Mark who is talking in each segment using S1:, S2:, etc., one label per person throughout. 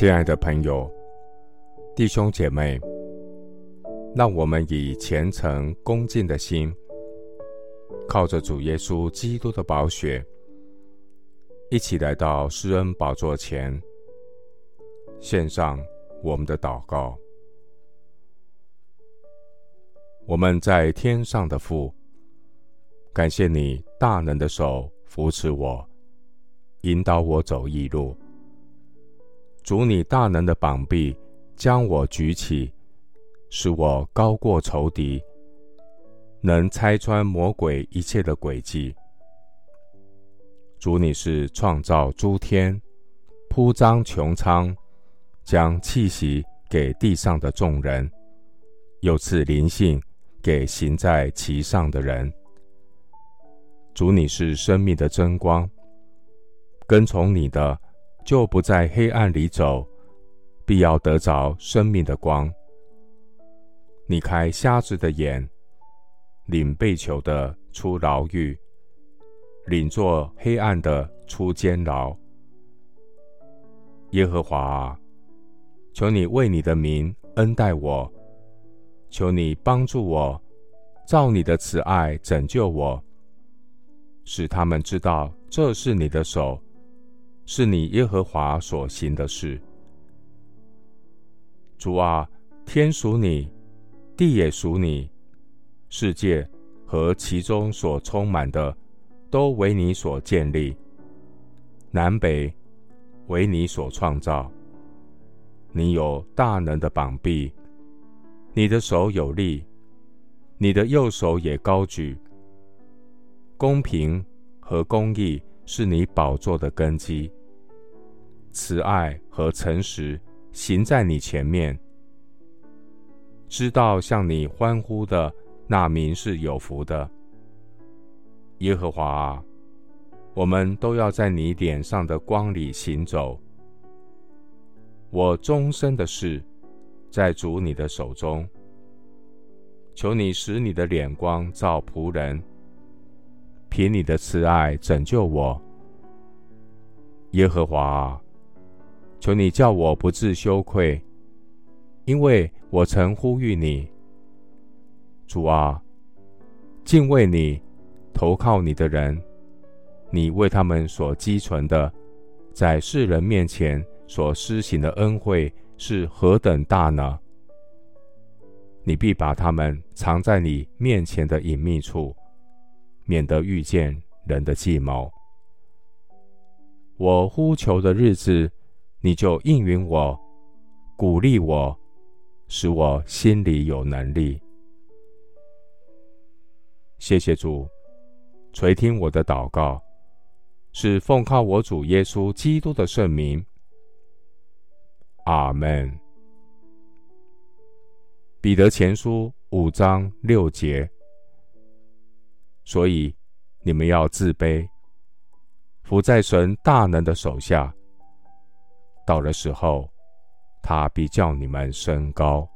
S1: 亲爱的朋友、弟兄姐妹，让我们以虔诚恭敬的心，靠着主耶稣基督的宝血，一起来到施恩宝座前，献上我们的祷告。我们在天上的父，感谢你大能的手扶持我，引导我走义路。主，你大能的膀臂将我举起，使我高过仇敌，能拆穿魔鬼一切的诡计。主，你是创造诸天、铺张穹苍、将气息给地上的众人，又赐灵性给行在其上的人。主，你是生命的真光，跟从你的。就不在黑暗里走，必要得着生命的光。你开瞎子的眼，领被囚的出牢狱，领坐黑暗的出监牢。耶和华啊，求你为你的名恩待我，求你帮助我，照你的慈爱拯救我，使他们知道这是你的手。是你耶和华所行的事，主啊，天属你，地也属你，世界和其中所充满的，都为你所建立，南北为你所创造。你有大能的膀臂，你的手有力，你的右手也高举。公平和公义是你宝座的根基。慈爱和诚实行在你前面，知道向你欢呼的那民是有福的。耶和华啊，我们都要在你脸上的光里行走。我终身的事在主你的手中，求你使你的脸光照仆人，凭你的慈爱拯救我。耶和华啊。求你叫我不自羞愧，因为我曾呼吁你。主啊，敬畏你、投靠你的人，你为他们所积存的，在世人面前所施行的恩惠是何等大呢？你必把他们藏在你面前的隐秘处，免得遇见人的计谋。我呼求的日子。你就应允我，鼓励我，使我心里有能力。谢谢主，垂听我的祷告，是奉靠我主耶稣基督的圣名。阿门。彼得前书五章六节，所以你们要自卑，伏在神大能的手下。到了时候，他必叫你们升高。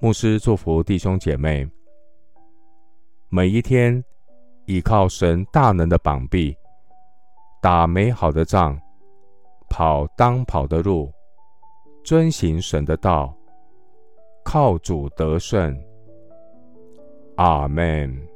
S1: 牧师祝福弟兄姐妹，每一天依靠神大能的膀臂，打美好的仗，跑当跑的路，遵行神的道，靠主得胜。阿门。